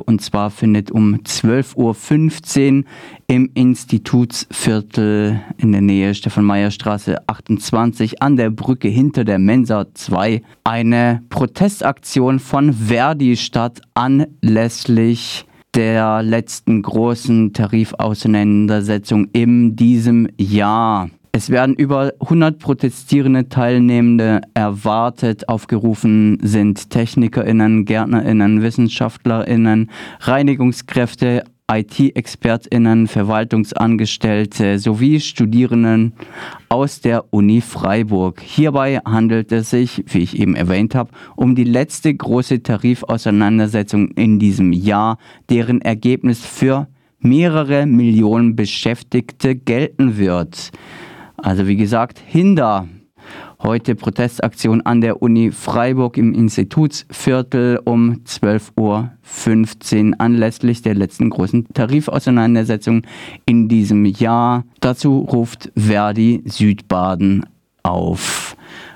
Und zwar findet um 12.15 Uhr im Institutsviertel in der Nähe Stefan-Meyer-Straße 28 an der Brücke hinter der Mensa 2 eine Protestaktion von Verdi statt anlässlich der letzten großen Tarifauseinandersetzung in diesem Jahr. Es werden über 100 protestierende Teilnehmende erwartet. Aufgerufen sind TechnikerInnen, GärtnerInnen, WissenschaftlerInnen, Reinigungskräfte, IT-ExpertInnen, Verwaltungsangestellte sowie Studierenden aus der Uni Freiburg. Hierbei handelt es sich, wie ich eben erwähnt habe, um die letzte große Tarifauseinandersetzung in diesem Jahr, deren Ergebnis für mehrere Millionen Beschäftigte gelten wird. Also wie gesagt, Hinder. Heute Protestaktion an der Uni Freiburg im Institutsviertel um 12.15 Uhr anlässlich der letzten großen Tarifauseinandersetzung in diesem Jahr. Dazu ruft Verdi Südbaden auf.